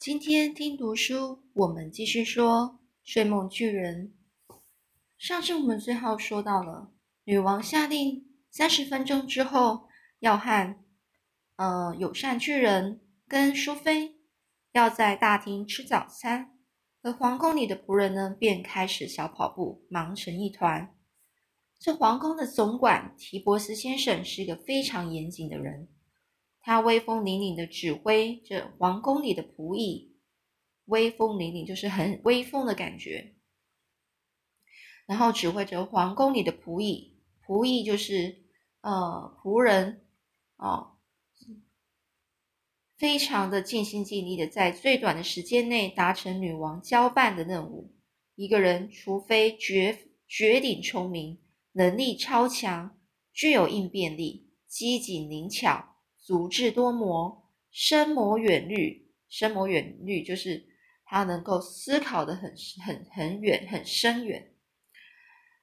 今天听读书，我们继续说睡梦巨人。上次我们最后说到了，女王下令三十分钟之后要和呃友善巨人跟淑妃要在大厅吃早餐，而皇宫里的仆人呢便开始小跑步，忙成一团。这皇宫的总管提博斯先生是一个非常严谨的人。他威风凛凛的指挥着皇宫里的仆役，威风凛凛就是很威风的感觉。然后指挥着皇宫里的仆役，仆役就是呃仆人哦，非常的尽心尽力的在最短的时间内达成女王交办的任务。一个人除非绝绝顶聪明，能力超强，具有应变力，机警灵巧。足智多谋，深谋远虑。深谋远虑就是他能够思考的很很很远，很深远，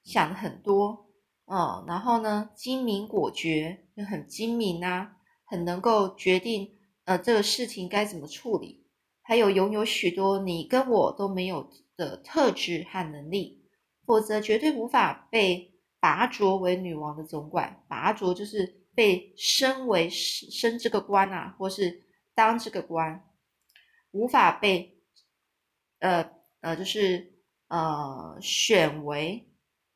想很多。嗯，然后呢，精明果决，很精明啊，很能够决定呃这个事情该怎么处理。还有拥有许多你跟我都没有的特质和能力，否则绝对无法被拔擢为女王的总管。拔擢就是。被升为升这个官啊，或是当这个官，无法被呃呃，就是呃选为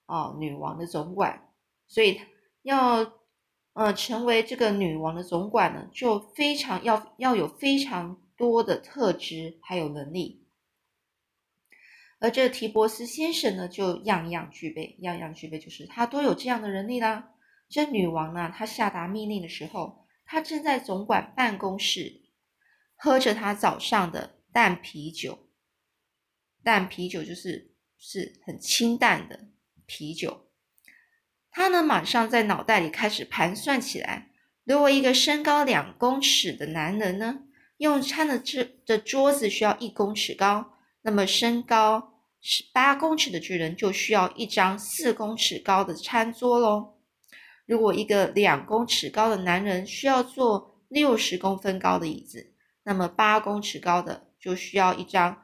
哦女王的总管，所以要呃成为这个女王的总管呢，就非常要要有非常多的特质还有能力，而这提博斯先生呢，就样样具备，样样具备，就是他都有这样的能力啦。这女王呢，她下达命令的时候，她正在总管办公室喝着她早上的淡啤酒。淡啤酒就是是很清淡的啤酒。她呢，马上在脑袋里开始盘算起来：如果一个身高两公尺的男人呢，用餐的这的桌子需要一公尺高，那么身高是八公尺的巨人就需要一张四公尺高的餐桌喽。如果一个两公尺高的男人需要坐六十公分高的椅子，那么八公尺高的就需要一张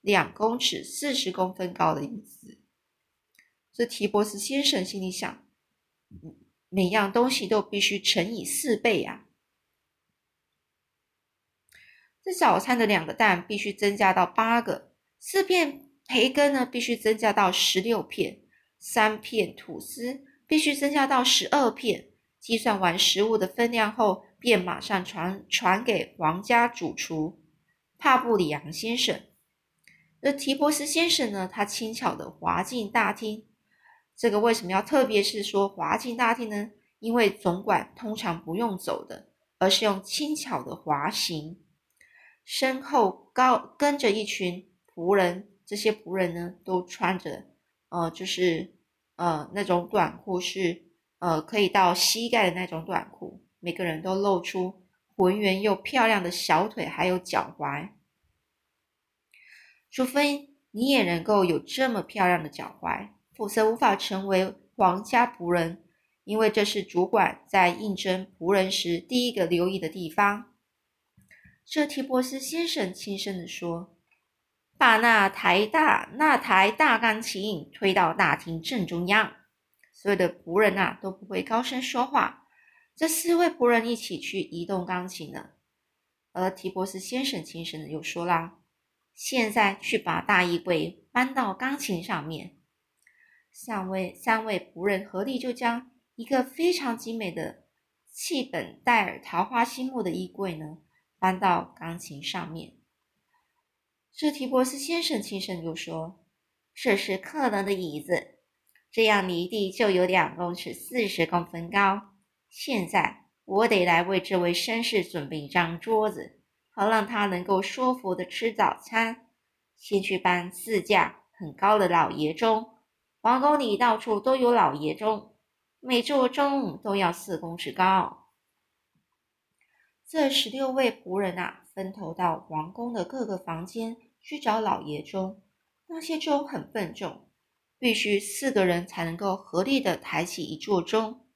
两公尺四十公分高的椅子。这提博斯先生心里想：每样东西都必须乘以四倍呀。这早餐的两个蛋必须增加到八个，四片培根呢必须增加到十六片，三片吐司。必须增加到十二片。计算完食物的分量后，便马上传传给皇家主厨帕布里昂先生。那提博斯先生呢，他轻巧的滑进大厅。这个为什么要特别是说滑进大厅呢？因为总管通常不用走的，而是用轻巧的滑行。身后高跟着一群仆人，这些仆人呢，都穿着呃，就是。呃，那种短裤是呃可以到膝盖的那种短裤，每个人都露出浑圆又漂亮的小腿，还有脚踝。除非你也能够有这么漂亮的脚踝，否则无法成为皇家仆人，因为这是主管在应征仆人时第一个留意的地方。这提波斯先生轻声地说。把那台大那台大钢琴推到大厅正中央，所有的仆人呐都不会高声说话。这四位仆人一起去移动钢琴了。而提博斯先生轻声的又说啦：“现在去把大衣柜搬到钢琴上面。”三位三位仆人合力就将一个非常精美的气本戴尔桃花心木的衣柜呢搬到钢琴上面。这提伯斯先生轻声就说：“这是客人的椅子，这样离地就有两公尺四十公分高。现在我得来为这位绅士准备一张桌子，好让他能够舒服的吃早餐。先去搬四架很高的老爷钟，皇宫里到处都有老爷钟，每座钟都要四公尺高。这十六位仆人啊，分头到皇宫的各个房间。”去找老爷钟，那些钟很笨重，必须四个人才能够合力的抬起一座钟。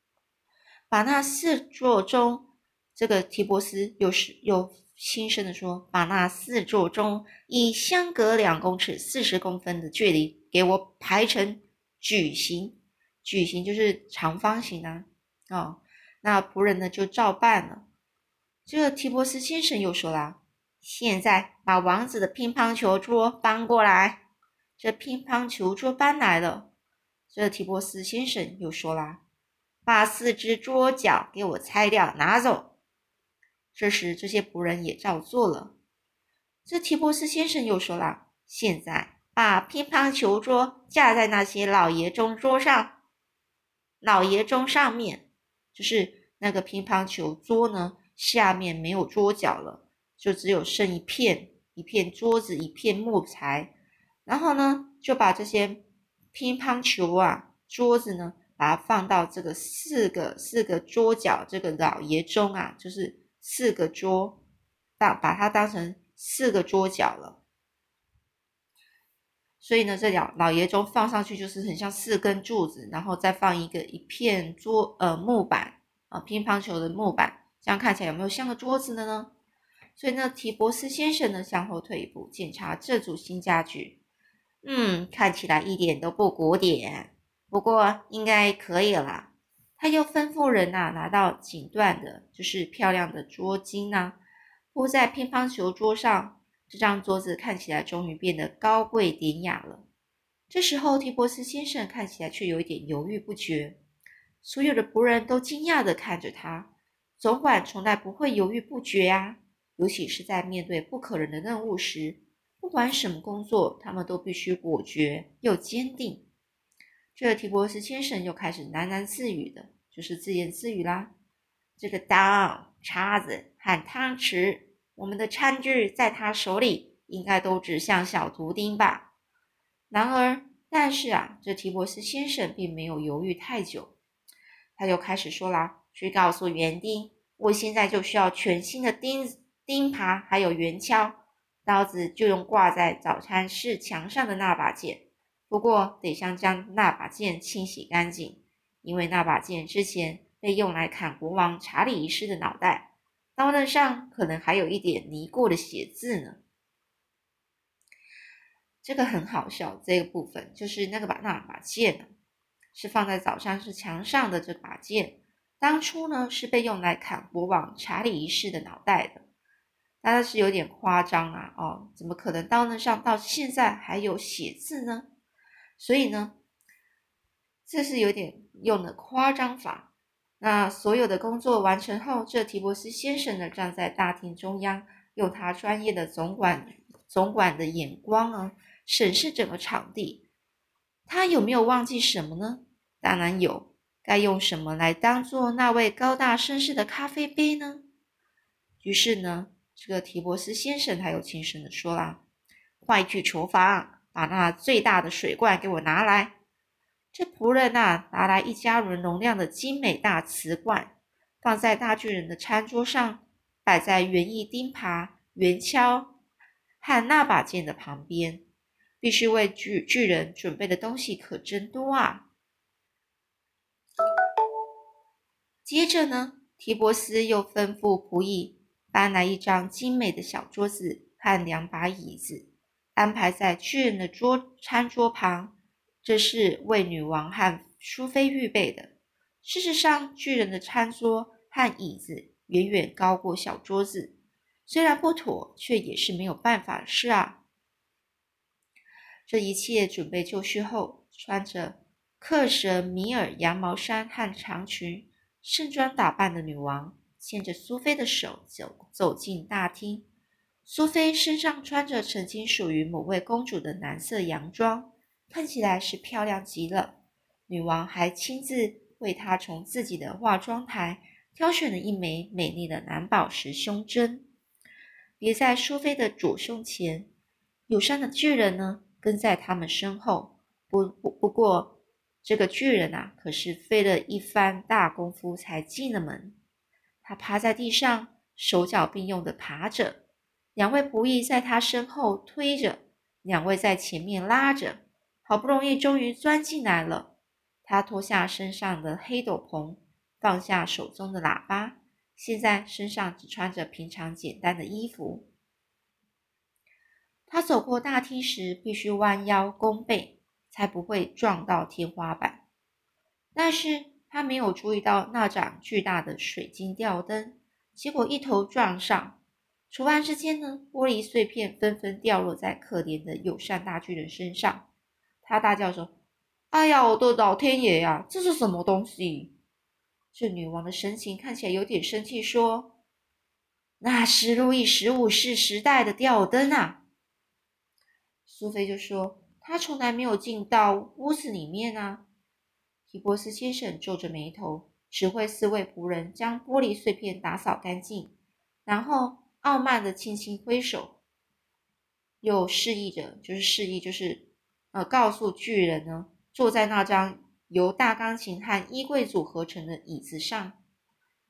把那四座钟，这个提波斯又是又轻声的说：“把那四座钟以相隔两公尺四十公分的距离给我排成矩形，矩形就是长方形啊。”哦，那仆人呢就照办了。这个提波斯先生又说啦：“现在把王子的乒乓球桌搬过来。”这乒乓球桌搬来了。这提波斯先生又说啦：“把四只桌角给我拆掉，拿走。”这时，这些仆人也照做了。这提波斯先生又说了：“现在把乒乓球桌架在那些老爷钟桌上，老爷钟上面，就是那个乒乓球桌呢，下面没有桌角了，就只有剩一片一片桌子，一片木材。然后呢，就把这些乒乓球啊桌子呢，把它放到这个四个四个桌角这个老爷钟啊，就是。”四个桌，当把它当成四个桌角了，所以呢，这老老爷钟放上去就是很像四根柱子，然后再放一个一片桌呃木板啊乒乓球的木板，这样看起来有没有像个桌子的呢？所以呢，提博斯先生呢向后退一步检查这组新家具，嗯，看起来一点都不古典，不过应该可以了。他又吩咐人呐，拿到锦缎的，就是漂亮的桌巾呐，铺在乒乓球桌上。这张桌子看起来终于变得高贵典雅了。这时候，提伯斯先生看起来却有一点犹豫不决。所有的仆人都惊讶地看着他。总管从来不会犹豫不决啊，尤其是在面对不可能的任务时，不管什么工作，他们都必须果决又坚定。这提伯斯先生又开始喃喃自语的，就是自言自语啦。这个刀、叉子和汤匙，我们的餐具在他手里应该都指向小图钉吧？然而，但是啊，这提伯斯先生并没有犹豫太久，他就开始说啦：“去告诉园丁，我现在就需要全新的钉子、钉耙，还有圆锹。刀子就用挂在早餐室墙上的那把剑。”不过得先将那把剑清洗干净，因为那把剑之前被用来砍国王查理一世的脑袋，刀刃上可能还有一点泥过的血渍呢。这个很好笑，这个部分就是那个把那把剑呢，是放在早上是墙上的这把剑，当初呢是被用来砍国王查理一世的脑袋的，但是有点夸张啊！哦，怎么可能刀刃上到现在还有血渍呢？所以呢，这是有点用的夸张法。那所有的工作完成后，这提伯斯先生呢站在大厅中央，用他专业的总管总管的眼光呢审视整个场地。他有没有忘记什么呢？当然有。该用什么来当做那位高大绅士的咖啡杯呢？于是呢，这个提伯斯先生他又轻声的说啦：“快去厨房。”把那最大的水罐给我拿来。这仆人呐，拿来一加人容量的精美大瓷罐，放在大巨人的餐桌上，摆在园艺钉耙、圆锹和那把剑的旁边。必须为巨巨人准备的东西可真多啊！接着呢，提伯斯又吩咐仆役搬来一张精美的小桌子和两把椅子。安排在巨人的桌餐桌旁，这是为女王和淑妃预备的。事实上，巨人的餐桌和椅子远远高过小桌子，虽然不妥，却也是没有办法的事啊。这一切准备就绪后，穿着克什米尔羊毛衫和长裙、盛装打扮的女王，牵着苏菲的手走走进大厅。苏菲身上穿着曾经属于某位公主的蓝色洋装，看起来是漂亮极了。女王还亲自为她从自己的化妆台挑选了一枚美丽的蓝宝石胸针，别在苏菲的左胸前。友善的巨人呢，跟在他们身后。不不不过，这个巨人啊，可是费了一番大功夫才进了门。他趴在地上，手脚并用的爬着。两位仆役在他身后推着，两位在前面拉着，好不容易终于钻进来了。他脱下身上的黑斗篷，放下手中的喇叭，现在身上只穿着平常简单的衣服。他走过大厅时，必须弯腰弓背，才不会撞到天花板。但是他没有注意到那盏巨大的水晶吊灯，结果一头撞上。突然之间呢，玻璃碎片纷纷掉落在可怜的友善大巨人身上。他大叫说：“哎呀，我的老天爷呀，这是什么东西？”这女王的神情看起来有点生气，说：“那是路易十五世时代的吊灯啊。”苏菲就说：“他从来没有进到屋子里面啊。”提波斯先生皱着眉头，指挥四位仆人将玻璃碎片打扫干净，然后傲慢的轻轻挥手，又示意着，就是示意，就是呃，告诉巨人呢，坐在那张由大钢琴和衣柜组合成的椅子上。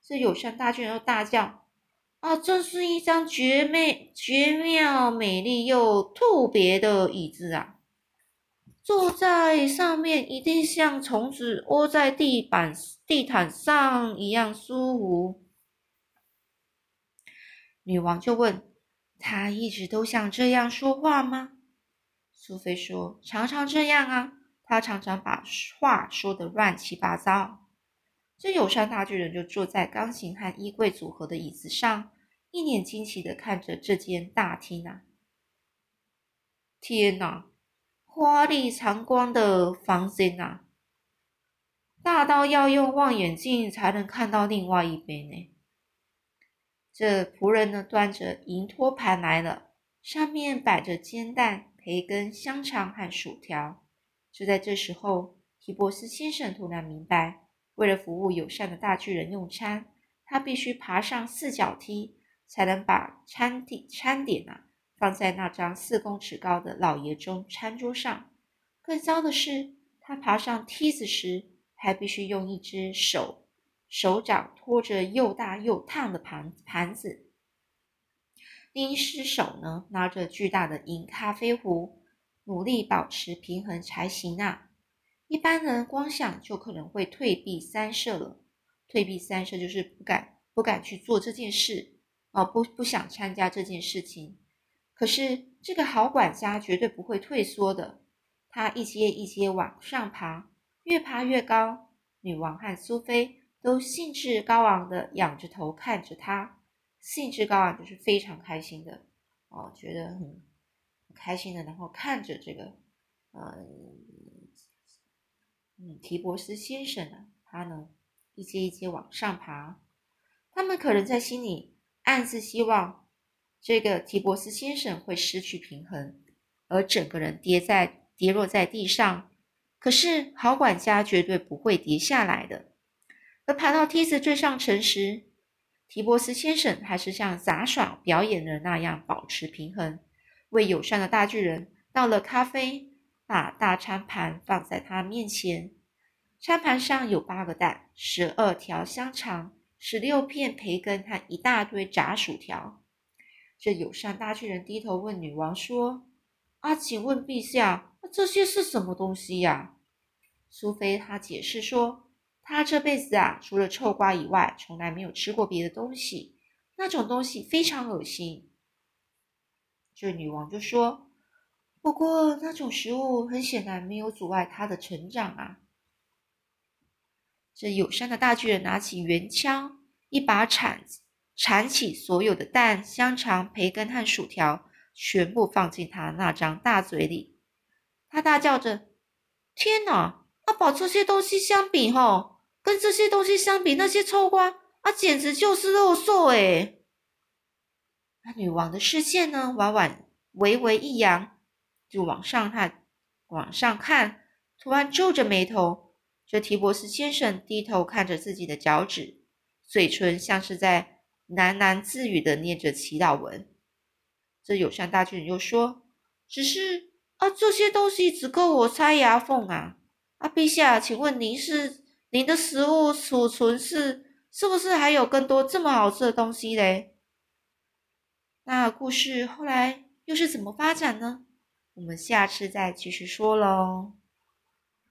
这友善大巨人又大叫：“啊，这是一张绝美、绝妙、美丽又特别的椅子啊！”坐在上面一定像虫子窝在地板地毯上一样舒服。女王就问：“他一直都像这样说话吗？”苏菲说：“常常这样啊，他常常把话说的乱七八糟。”这友善大巨人就坐在钢琴和衣柜组合的椅子上，一脸惊奇的看着这间大厅啊！天哪！花丽长光的房间啊，大到要用望远镜才能看到另外一边呢。这仆人呢，端着银托盘来了，上面摆着煎蛋、培根、香肠和薯条。就在这时候，提博斯先生突然明白，为了服务友善的大巨人用餐，他必须爬上四角梯，才能把餐点餐点啊。放在那张四公尺高的老爷钟餐桌上。更糟的是，他爬上梯子时，还必须用一只手手掌托着又大又烫的盘盘子，另一只手呢拿着巨大的银咖啡壶，努力保持平衡才行啊！一般人光想就可能会退避三舍了。退避三舍就是不敢不敢去做这件事哦，不不想参加这件事情。可是这个好管家绝对不会退缩的，他一阶一阶往上爬，越爬越高。女王和苏菲都兴致高昂的仰着头看着他，兴致高昂就是非常开心的哦，觉得很开心的，然后看着这个，嗯嗯，提博斯先生呢，他呢一阶一阶往上爬，他们可能在心里暗自希望。这个提博斯先生会失去平衡，而整个人跌在跌落在地上。可是好管家绝对不会跌下来的。而爬到梯子最上层时，提博斯先生还是像杂耍表演的那样保持平衡，为友善的大巨人倒了咖啡，把大餐盘放在他面前。餐盘上有八个蛋、十二条香肠、十六片培根和一大堆炸薯条。这友善大巨人低头问女王说：“啊，请问陛下，那这些是什么东西呀？”苏菲她解释说：“她这辈子啊，除了臭瓜以外，从来没有吃过别的东西，那种东西非常恶心。”这女王就说：“不过那种食物很显然没有阻碍她的成长啊。”这友善的大巨人拿起圆枪，一把铲子。铲起所有的蛋、香肠、培根和薯条，全部放进他那张大嘴里。他大叫着：“天哪！啊，把这些东西相比，吼，跟这些东西相比，那些臭瓜啊，简直就是肉兽哎！”那女王的视线呢，婉婉微微一扬，就往上看，往上看，突然皱着眉头。这提博斯先生低头看着自己的脚趾，嘴唇像是在。喃喃自语的念着祈祷文。这友善大巨人又说：“只是啊，这些东西只够我塞牙缝啊！啊，陛下，请问您是您的食物储存是是不是还有更多这么好吃的东西嘞？”那故事后来又是怎么发展呢？我们下次再继续说喽。